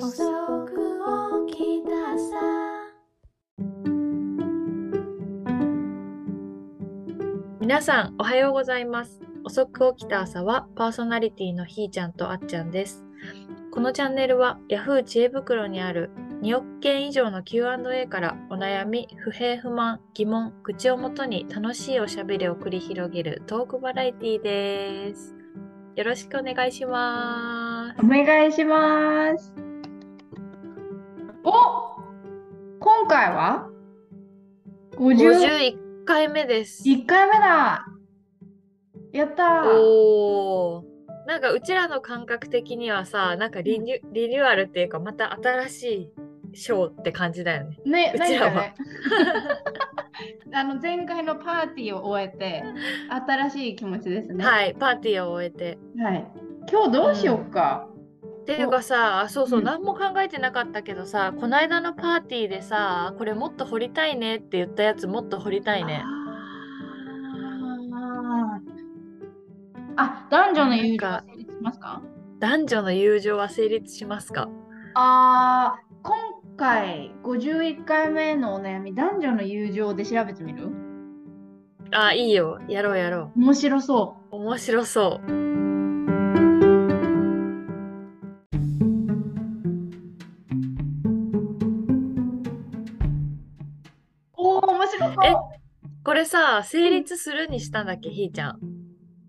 遅く起きたさ皆さんおはようございます遅く起きた朝はパーソナリティのひーちゃんとあっちゃんですこのチャンネルは Yahoo 知恵袋にある2億件以上の Q&A からお悩み、不平不満、疑問、愚痴をもとに楽しいおしゃべりを繰り広げるトークバラエティーです。よろしくお願いします。お願いします。お今回は ?51 回目です。1回目だやったおー。なんかうちらの感覚的にはさ、なんかリニュリニューアルっていうかまた新しいショーって感じだよね。ね、うちらは。ね、あの前回のパーティーを終えて新しい気持ちですね。はい、パーティーを終えて。はい。今日どうしようか？うんっていうかさそう。そう、うん、何も考えてなかったけどさこの間のパーティーでさこれもっと掘りたいねって言ったやつもっと掘りたいね。あ男女の友情は成立しますか？男女の友情は成立しますか？あ今回51回目のお悩み男女の友情で調べてみる？あいいよ。やろうやろう。面白そう。面白そうえこれさ成立するにしたんだっけ？ひーちゃん。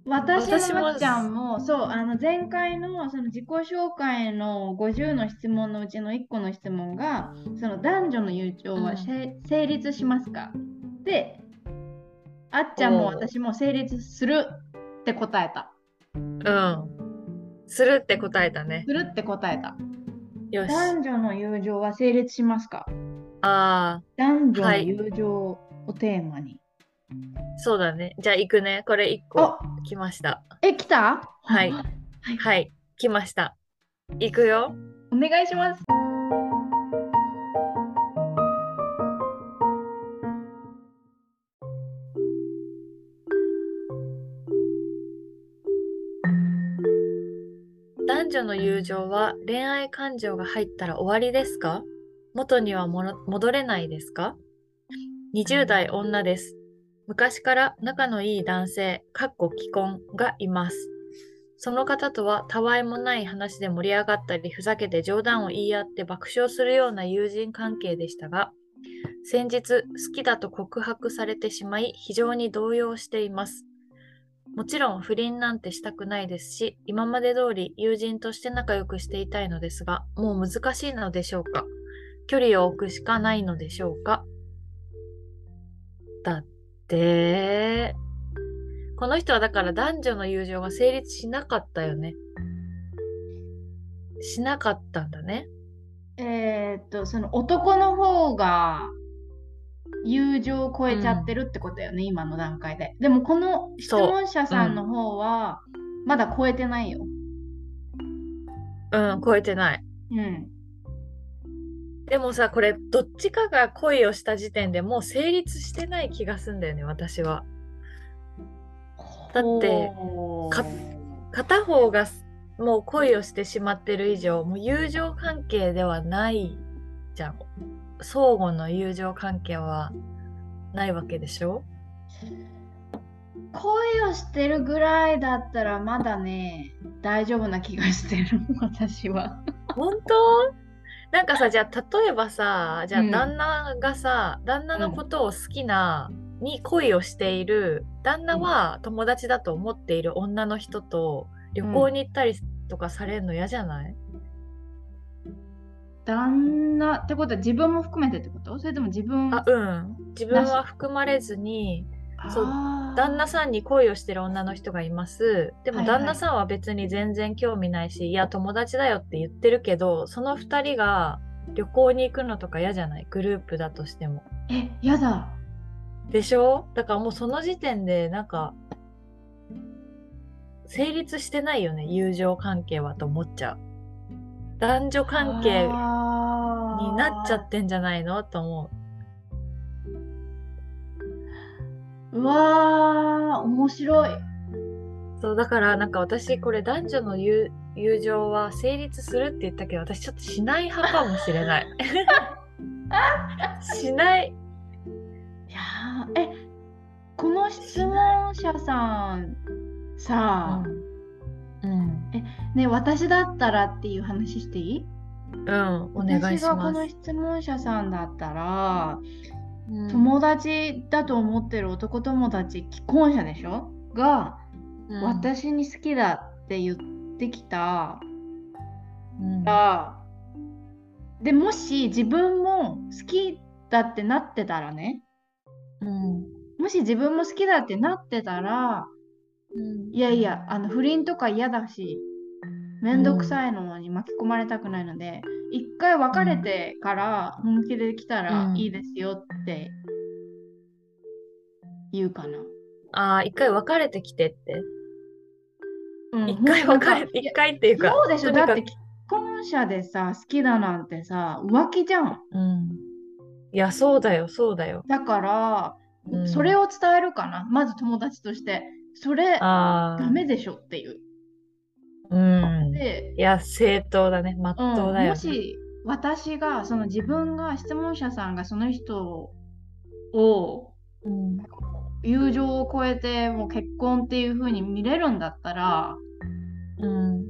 私もちゃんもそうあの前回のその自己紹介の50の質問のうちの1個の質問がその男女の友情は、うん、成立しますか？であっちゃんも私も成立するって答えた。うん。するって答えたね。するって答えた。よし。男女の友情は成立しますか？ああ男女の友情をテーマに、はいそうだね。じゃあ行くね。これ1個来ました。え、来た？はい。はい、はい、来ました。行くよ。お願いします。男女の友情は恋愛感情が入ったら終わりですか？元には戻れないですか ?20 代女です。昔から仲のいい男性、かっこ既婚がいます。その方とはたわいもない話で盛り上がったり、ふざけて冗談を言い合って爆笑するような友人関係でしたが、先日好きだと告白されてしまい、非常に動揺しています。もちろん不倫なんてしたくないですし、今まで通り友人として仲良くしていたいのですが、もう難しいのでしょうか？距離を置くしかないのでしょうか？だって、この人はだから男女の友情が成立しなかったよね。しなかったんだね。えー、っと、その男の方が友情を超えちゃってるってことだよね、うん、今の段階で。でもこの質問者さんの方は、まだ超えてないよ。うん、超えてない。うん。でもさこれどっちかが恋をした時点でもう成立してない気がすんだよね私は。だって片方がもう恋をしてしまってる以上もう友情関係ではないじゃん。相互の友情関係はないわけでしょ？恋をしてるぐらいだったらまだね大丈夫な気がしてる私は。本当？なんかさじゃあ例えばさじゃあ旦那がさ、うん、旦那のことを好きな、に恋をしている旦那は友達だと思っている女の人と旅行に行ったりとかされるの嫌じゃない、うん、旦那ってことは自分も含めてってこと？それとも自分あうん。自分は含まれずにそう旦那さんに恋をしてる女の人がいます。でも旦那さんは別に全然興味ないし、はいはい、いや友達だよって言ってるけどその2人が旅行に行くのとか嫌じゃない？グループだとしても。え嫌だ。でしょ？だからもうその時点でなんか成立してないよね友情関係はと思っちゃう。男女関係になっちゃってんじゃないの？と思ううわー、面白い。そうだからなんか私これ男女の友友情は成立するって言ったけど私ちょっとしない派かもしれない。しない。いやーえこの質問者さんさあ、うん。ね私だったらっていう話していい？うんお願いし私がこのます、質問者さんだったら、うん友達だと思ってる男友達既婚者でしょ？が、うん。私に好きだって言ってきた。うん。ら、でもし自分も好きだってなってたらねうん。もし自分も好きだってなってたらうん。いやいやあの不倫とか嫌だしめんどくさいのに巻き込まれたくないので、一回別れてから本気で来たらうん。いいですよって言うかな。ああ一回別れてきてって。うん。一回別れて一回っていうかそうでしょ。だって既婚者でさ好きだなんてさ浮気じゃん。うん。いやそうだよそうだよ、だから、うん、それを伝えるかな。まず友達として。それダメでしょっていう。うん。で、いや正当だね。まっうんとうだよ、もし私がその自分が質問者さんがその人をうん。友情を超えてもう結婚っていう風に見れるんだったらうん。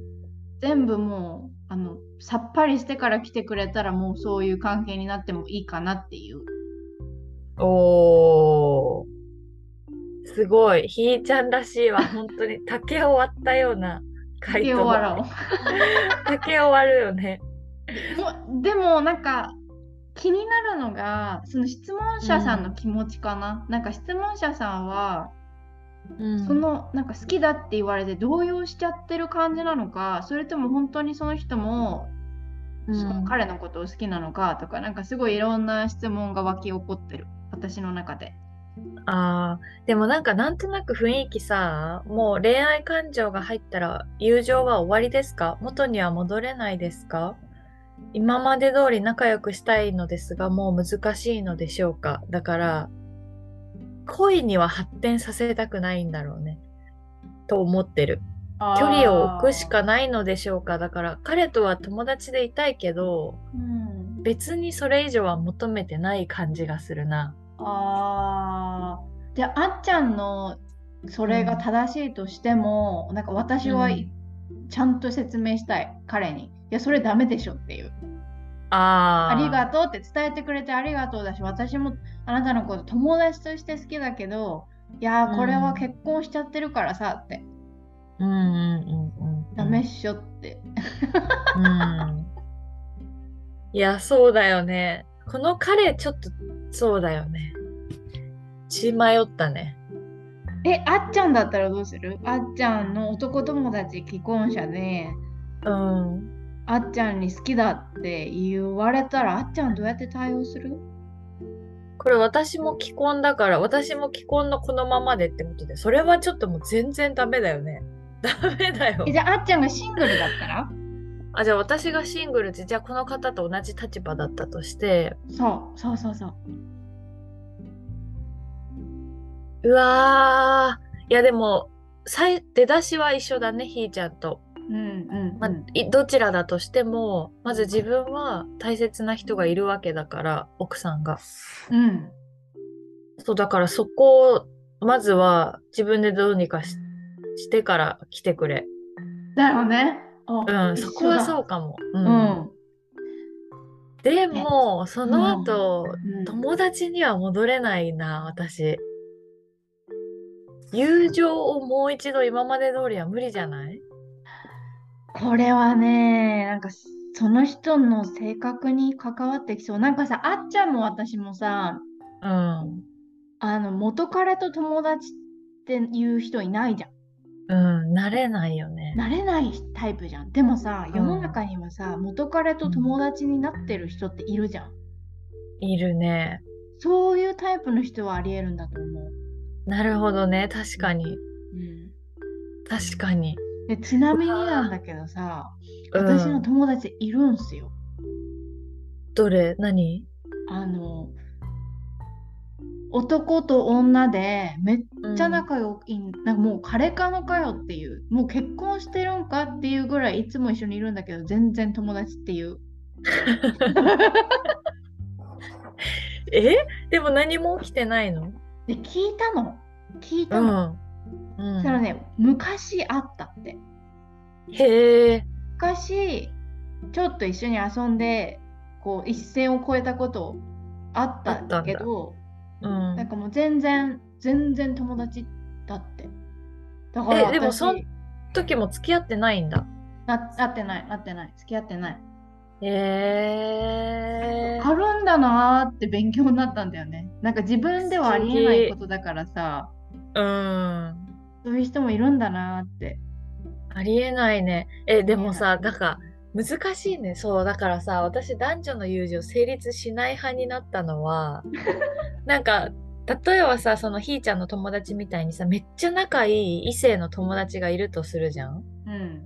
全部もうあのさっぱりしてから来てくれたらもうそういう関係になってもいいかなっていう。おー。すごい。ひーちゃんらしいわ。本当に。竹を割ったような回竹答を割ろう。竹を割るよね。もうでもなんか気になるのがその質問者さんの気持ちかな、なんか質問者さんはうん。そのなんか好きだって言われて動揺しちゃってる感じなのかそれとも本当にその人もうん。その彼のことを好きなのかとか、なんかすごいいろんな質問が湧き起こってる。私の中で。あーでもなんかなんとなく雰囲気さもう恋愛感情が入ったら友情は終わりですか？元には戻れないですか？今まで通り仲良くしたいのですがもう難しいのでしょうか？だから恋には発展させたくないんだろうね。と思ってる。距離を置くしかないのでしょうか？だから彼とは友達でいたいけどうん、別にそれ以上は求めてない感じがするなあーじゃああっちゃんのそれが正しいとしても、なんか私はうんちゃんと説明したい彼に。いやそれダメでしょっていう。あーありがとうって伝えてくれてありがとうだし私もあなたのこと友達として好きだけどいやーこれは結婚しちゃってるからさって、うんうんうんうんダメっしょって。うんいや、そうだよね。この彼、ちょっと、そうだよね。血迷ったね。えあっちゃんだったらどうする？あっちゃんの男友達既婚者でうん。あっちゃんに好きだって言われたらあっちゃんどうやって対応する？これ私も既婚だから、私も既婚のこのままでってことで、それはちょっともう全然ダメだよね。ダメだよえ。じゃああっちゃんがシングルだったら？あ、じゃあ私がシングルで、じゃあこの方と同じ立場だったとして、そうそうそうそう。うわー。いや、でも、さい出だしは一緒だね、ひーちゃんと。うんうん、まあうんいどちらだとしても、まず自分は大切な人がいるわけだから、奥さんが。うんそう、だからそこを、まずは自分でどうにかししてから来てくれ。だよね。うん、そこはそううかも。う。うんん。でも、その後、うん友達には戻れないな、私。友情をもう一度今まで通りは無理じゃない？これはね、なんかその人の性格に関わってきそう。なんかさ、あっちゃんも私もさ、うん。あの元彼と友達っていう人いないじゃん。うん、慣れないよね。なれないタイプじゃん。でもさ、うん世の中にはさ、元彼と友達になってる人っているじゃん。いるね。そういうタイプの人はありえるんだと思う。なるほどね。確かに。うん、確かに。でちなみになんだけどさ、うん私の友達いるんすよ。どれ？何？あの、男と女でめっちゃ仲良い、うん、なんかもう彼かのかよっていうもう結婚してるんかっていうぐらいいつも一緒にいるんだけど全然友達っていう。え？でも何も起きてないの？で聞いたの。聞いたの、うん、うん、それね昔あったって。へえ。昔ちょっと一緒に遊んでこう一線を越えたことあったんだ。けどうん、なんかもう全然全然友達だって。だからえでもその時も付き合ってないんだ。な会ってない会ってない。付き合ってない。へえー、あるんだなーって勉強になったんだよね。なんか自分ではありえないことだからさ。うん。そういう人もいるんだなって。ありえないね。えでもさなんか難しいね。そうだからさ私男女の友情成立しない派になったのは なんか例えばさそのひーちゃんの友達みたいにさめっちゃ仲いい異性の友達がいるとするじゃん？うん、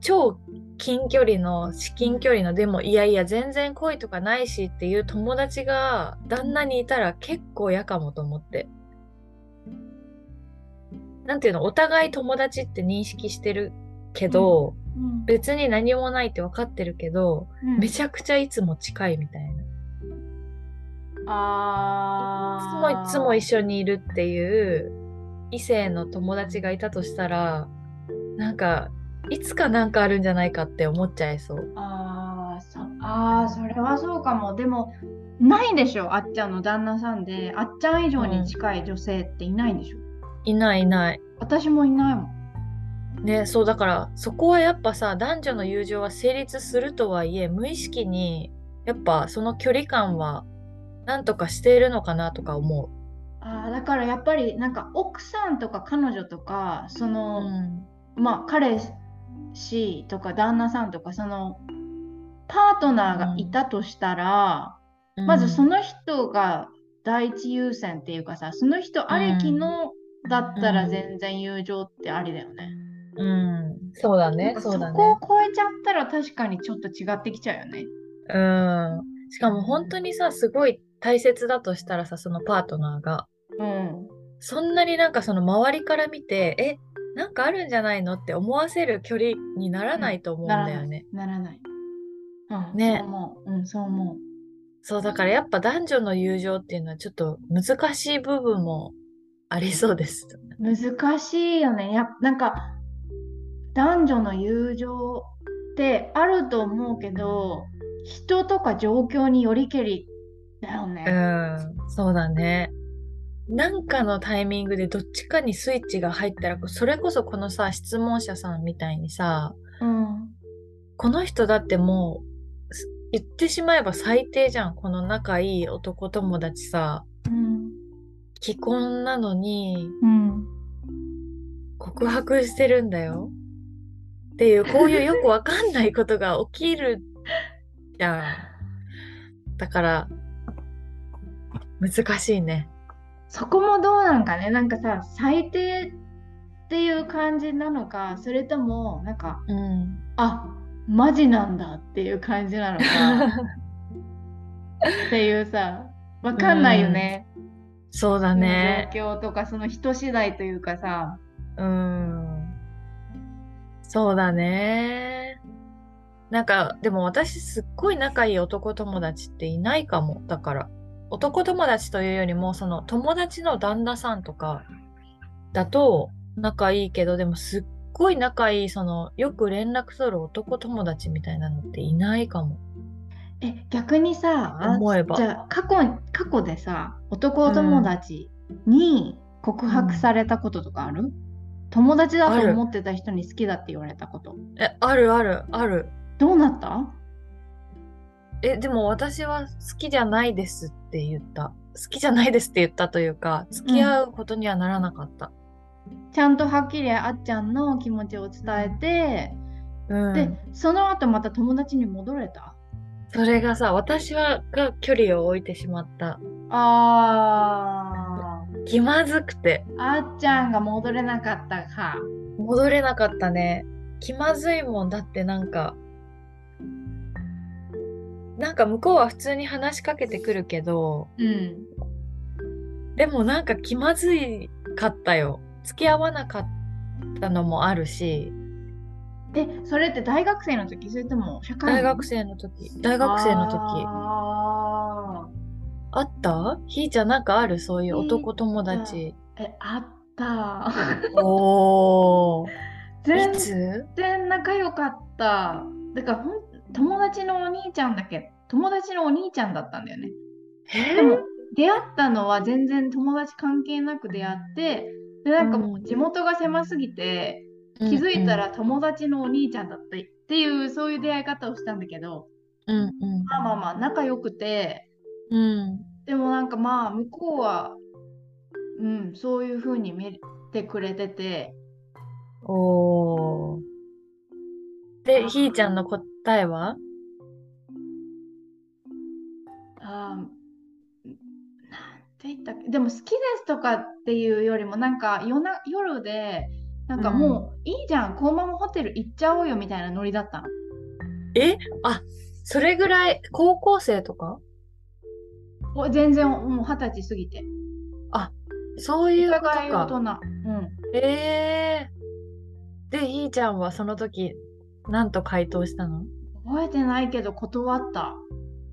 超近距離の至近距離のでもいやいや全然恋とかないしっていう友達が旦那にいたら結構嫌かもと思って。なんていうの？お互い友達って認識してるけど、うん、別に何もないって分かってるけど、うん、めちゃくちゃいつも近いみたいな。あいつもいつも一緒にいるっていう異性の友達がいたとしたらなんかいつかなんかあるんじゃないかって思っちゃいそう。あそあそれはそうかも。でもないでしょあっちゃんの旦那さんであっちゃん以上に近い女性っていないんでしょ、うん、いないいない。私もいないもん。ねそうだからそこはやっぱさ男女の友情は成立するとはいえ無意識にやっぱその距離感はなんとかしているのかなとか思う。あだからやっぱりなんか奥さんとか彼女とかその、うん、まあ彼氏とか旦那さんとかそのパートナーがいたとしたら、うん、まずその人が第一優先っていうかさその人ありきのだったら全然友情ってありだよね。うん、そうだね。そこを超えちゃったら確かにちょっと違ってきちゃうよね。うん。しかも本当にさ、すごい大切だとしたらさ、そのパートナーが。うん。そんなになんかその周りから見て、え、なんかあるんじゃないのって思わせる距離にならないと思うんだよね。ならない。うん、ね。そう思う。うん、そう思う。そう、だからやっぱ男女の友情っていうのはちょっと難しい部分もありそうです。難しいよね。やなんか男女の友情ってあると思うけど人とか状況によりけりだよね。うんそうだね。なんかのタイミングでどっちかにスイッチが入ったらそれこそこのさ質問者さんみたいにさ、うん、この人だってもう言ってしまえば最低じゃんこの仲いい男友達さ、うん、既婚なのに、うん、告白してるんだよ。っていうこういうよくわかんないことが起きるじゃん。だから難しいね。そこもどうなんかねなんかさ最低っていう感じなのかそれともなんか、うん、あマジなんだっていう感じなのか っていうさわかんないよね。うん、そうだね。状況とかその人次第というかさ。うんそうだね。なんか、でも私すっごい仲いい男友達っていないかも。だから、男友達というよりも、その友達の旦那さんとかだと仲いいけど、でもすっごい仲いい、その、よく連絡取る男友達みたいなのっていないかも。え、逆にさ、思えば。じゃあ、過去、過去でさ、男友達に告白されたこととかある、うん。友達だと思ってた人に好きだって言われたこと。えあるあるある。どうなった？えでも私は好きじゃないですって言った。好きじゃないですって言ったというか付き合うことにはならなかった、うん、ちゃんとはっきりあっちゃんの気持ちを伝えて、うん、でその後また友達に戻れた？それがさ私はが距離を置いてしまった。あー。気まずくて。あっちゃんが戻れなかったか。戻れなかったね。気まずいもん。だってなんか、なんか向こうは普通に話しかけてくるけど、うん、でもなんか気まずいかったよ。付き合わなかったのもあるし、え、それって大学生の時？それとも社会人？大学生の時、大学生の時。ああった？ひーちゃんなんかある？そういう男友達。ーえ、あった。おー。全然仲良かった。だからほん友達のお兄ちゃんだけ、友達のお兄ちゃんだったんだよね。えでも出会ったのは全然友達関係なく出会って、でなんかもう地元が狭すぎて、ー気づいたら、友達のお兄ちゃんだったっていうそういう出会い方をしたんだけど、うんうんまあまあまあ仲良くて、うん。うん。でもなんかまあ向こうは、うん、そういう風に見てくれてて、おー。で、ひーちゃんの答えは？あーなんて言ったっけ？でも好きですとかっていうよりもなんか夜な夜でなんかもういいじゃん、このままホテル行っちゃおうよみたいなノリだったの。え？あ、それぐらい、高校生とか？お全然もう二十歳過ぎて。そういうことお互い大人。か。うん。えー。で、ひーちゃんはその時、なんと回答したの？覚えてないけど断った。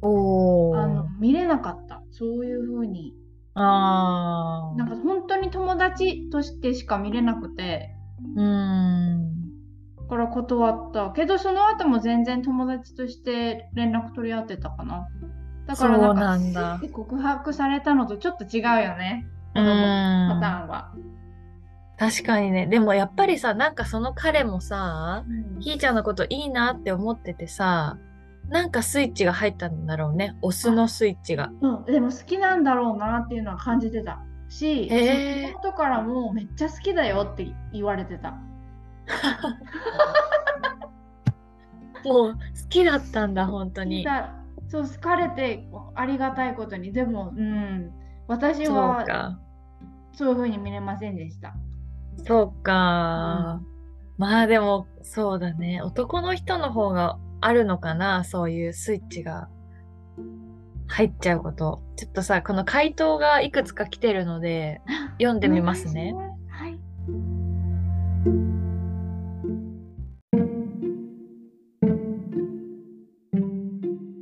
おあのー。見れなかった。そういう風に。あなんか本当に友達としてしか見れなくて、ー。うーん。だから断った。けどその後も全然友達として連絡取り合ってたかな。だからなんんだ。で告白されたのとちょっと違うよね。うこの。パターンは。確かにね。でもやっぱりさ、なんかその彼もさ、ひーちゃんのこといいなって思っててさ、なんかスイッチが入ったんだろうね。オスのスイッチが。うん、でも好きなんだろうなっていうのは感じてたし、妹からもめっちゃ好きだよって言われてた。もう好きだったんだ、本当に。だそう好かれてありがたいことにでも、うん、私はか。そういう風に見れませんでした。そうか。まあでも、そうだね。男の人の方があるのかな、そういうスイッチが入っちゃうこと。ちょっとさ、この回答がいくつか来てるので、読んでみますねはい。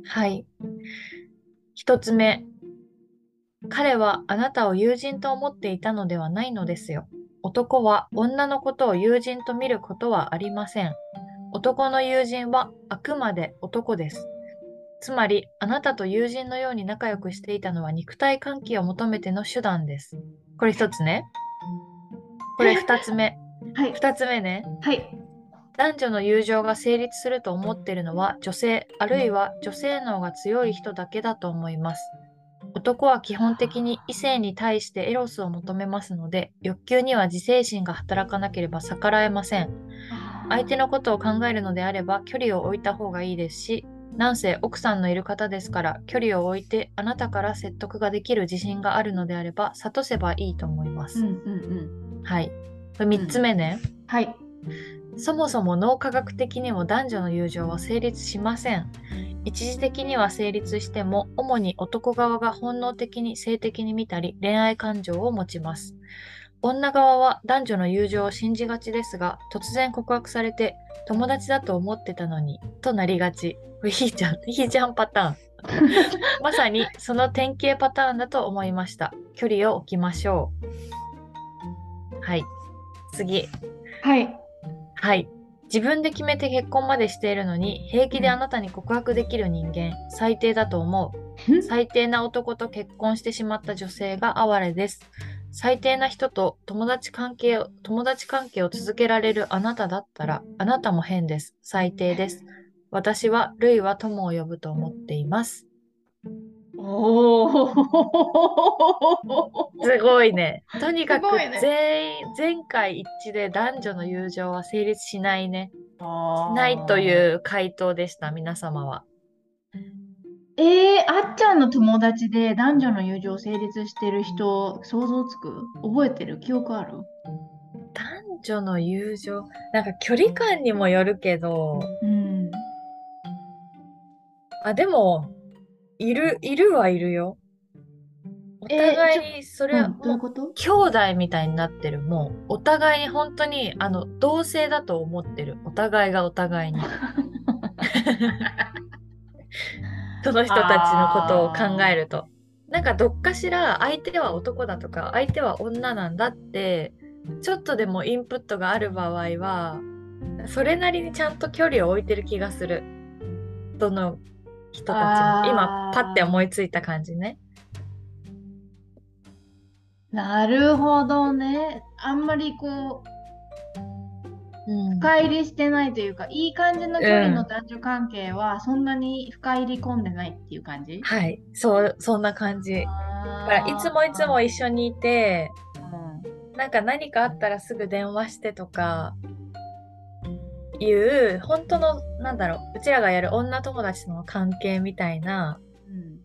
はい。一つ目。彼はあなたを友人と思っていたのではないのですよ。男は女のことを友人と見ることはありません。男の友人はあくまで男です。つまり、あなたと友人のように仲良くしていたのは肉体関係を求めての手段です。これ一つね。これ二つ目。はい。二つ目ね。はい。男女の友情が成立すると思っているのは女性あるいは女性脳が強い人だけだと思います。男は基本的に異性に対してエロスを求めますので欲求には自制心が働かなければ逆らえません。相手のことを考えるのであれば距離を置いた方がいいですしなんせ奥さんのいる方ですから距離を置いてあなたから説得ができる自信があるのであれば諭せばいいと思います。うんうんうん。はい。これ3つ目ね。はい。そもそも脳科学的にも男女の友情は成立しません。一時的には成立しても、主に男側が本能的に性的に見たり、恋愛感情を持ちます。女側は男女の友情を信じがちですが、突然告白されて、友達だと思ってたのに、となりがち。これひーちゃん、ひーちゃんパターン。まさにその典型パターンだと思いました。距離を置きましょう。はい。次。はい。はい。自分で決めて結婚までしているのに、平気であなたに告白できる人間、最低だと思う。最低な男と結婚してしまった女性が哀れです。最低な人と友達関係を、友達関係を続けられるあなただったら、あなたも変です。最低です。私は、ルイは友を呼ぶと思っています。おお。すごいね。とにかく全員、全会一致で男女の友情は成立しないね。しないという回答でした、皆様は。えー、あっちゃんの友達で男女の友情成立してる人想像つく？覚えてる？記憶ある？男女の友情、なんか距離感にもよるけど、うん。あ、でも、いる、いるはいるよ。お互いにそれはもうこと？兄弟みたいになってる。もうお互いに本当にあの同性だと思ってる。お互いがお互いに。その人たちのことを考えると。なんかどっかしら相手は男だとか相手は女なんだってちょっとでもインプットがある場合はそれなりにちゃんと距離を置いてる気がする。どの人たちも。今パッて思いついた感じね。なるほどね。あんまりこう、うん深入りしてないというか、いい感じの距離の男女関係はそんなに深入り込んでないっていう感じ？はい、そう、そんな感じ。だからいつもいつも一緒にいて、なんか何かあったらすぐ電話してとか、いう、本当の、なんだろう、うちらがやる女友達との関係みたいなうん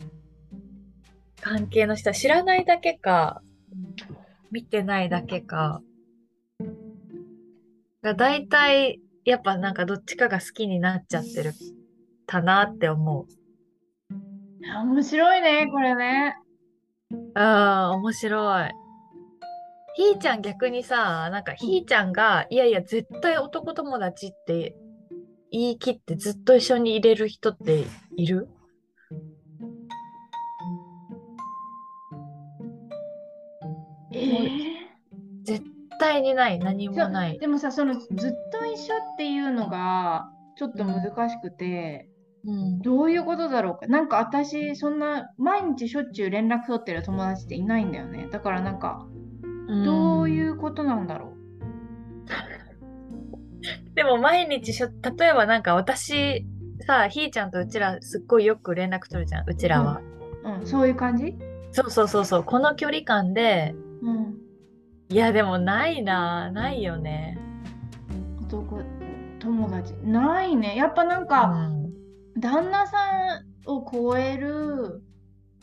関係の人は知らないだけか、見てないだけか、が大体、やっぱなんかどっちかが好きになっちゃってるかなって思う。面白いね、これね。ああ、面白い。ひーちゃん逆にさ、なんかひーちゃんが、いやいや、絶対男友達って言い切ってずっと一緒にいれる人っている？えー？絶対にない、何もない。でもさ、そのずっと一緒っていうのがちょっと難しくて、うん。どういうことだろうか？なんか私、そんな毎日しょっちゅう連絡取ってる友達っていないんだよね。だからなんか、どういううことなんだろん でも毎日しょ、例えばなんか私、さ、ひーちゃんとうちらすっごいよく連絡取るじゃん、うちらは。う。うん、そういう感じ？そうそうそうそう、この距離感で、うん。いやでもないな、ないよね。男友達ないねやっぱなんうか、ん。旦那さんを超える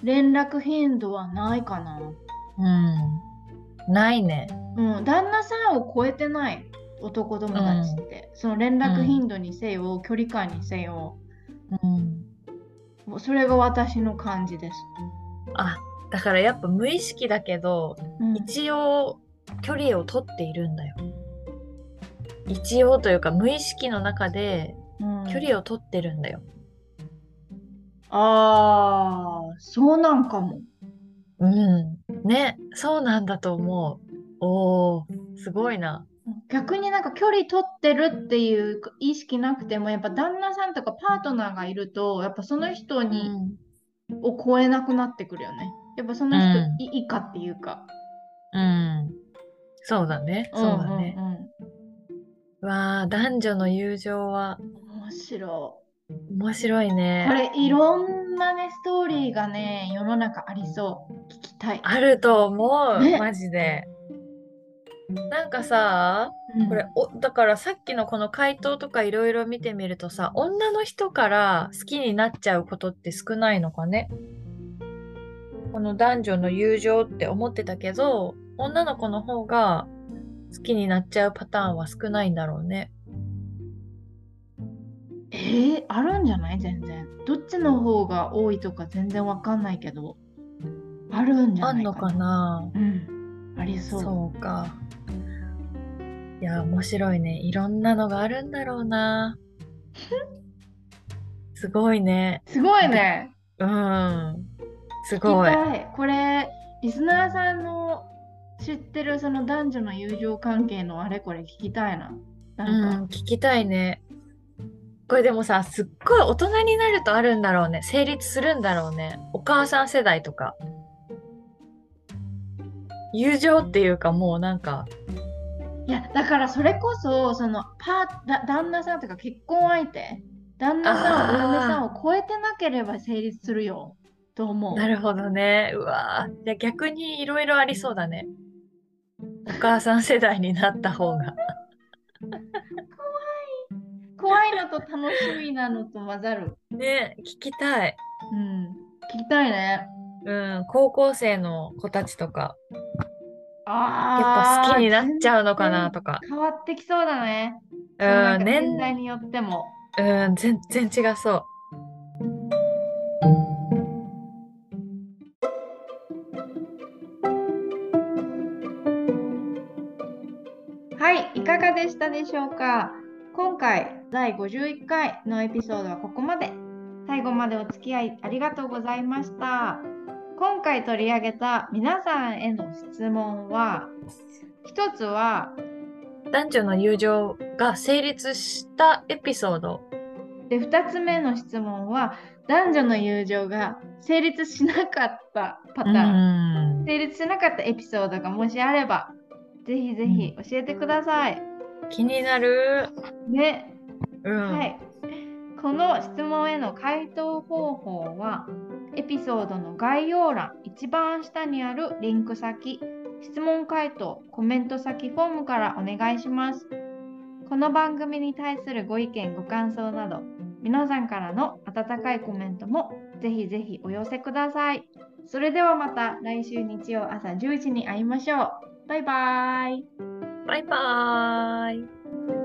連絡頻度はないかなうん。ないね。うん旦那さんを超えてない男友達って、その連絡頻度にせよ、距離感にせようん。もうそれが私の感じです、あ、だからやっぱ無意識だけど、うん一応距離を取っているんだよ。一応というか無意識の中でうん距離を取ってるんだよ。あーそうなんかもうん。ね、そうなんだと思う。おー、すごいな。逆になんか距離取ってるっていう意識なくてもやっぱ旦那さんとかパートナーがいるとやっぱその人うに、ん。を超えなくなってくるよね。やっぱその人うんい以下っていうか。うん。そうだね。そうだね。うんうんうんわあ、男女の友情は面白面白いい。ね。これいろんなね、ストーリーがね、世の中ありそう。聞きたい。あると思う、ね。マジで。なんかさ、うん。これおだからさっきのこの回答とかいろいろ見てみるとさ女の人から好きになっちゃうことって少ないのかね？この男女の友情って思ってたけど女の子の方が好きになっちゃうパターンは少ないんだろうね。えー、あるんじゃない？全然。どっちの方が多いとか全然わかんないけど、あるんじゃないあんのかなうん。ありそう。そうかいや面白いねいろんなのがあるんだろうな すごいねすごいね。うんすごい。これ、リスナーさんの知ってるその男女の友情関係のあれこれ聞きたいな。なんか、うん、聞きたいね。これでもさ、すっごい大人になるとあるんだろうね。成立するんだろうね。お母さん世代とか。友情っていうかもうなんか、いや、だからそれこそ、そのパーだ旦那さんとか結婚相手、旦那さん、お嫁さんを超えてなければ成立するよ、と思う。なるほどね。うわぁ。じゃあ逆にいろいろありそうだね。お母さん世代になった方が。怖いのと楽しみなのと混ざる。ね、聞きたい。うん。聞きたいね。うん、高校生の子たちとか、やっぱ好きになっちゃうのかなとか。変わってきそうだね。うん、年代によっても。うん、全然違そう。はい、いかがでしたでしょうか？今回第51回のエピソードはここまで。最後までお付き合いありがとうございました。今回取り上げた皆さんへの質問は一つは男女の友情が成立したエピソードで2つ目の質問は男女の友情が成立しなかったパターン成立しなかったエピソードがもしあればぜひぜひ教えてください。気になる。ね。うん、はい。この質問への回答方法はエピソードの概要欄一番下にあるリンク先質問回答コメント先フォームからお願いします。この番組に対するご意見ご感想など皆さんからの温かいコメントもぜひぜひお寄せください。それではまた来週日曜朝10時に会いましょう。バイバーイ。バイバーイ。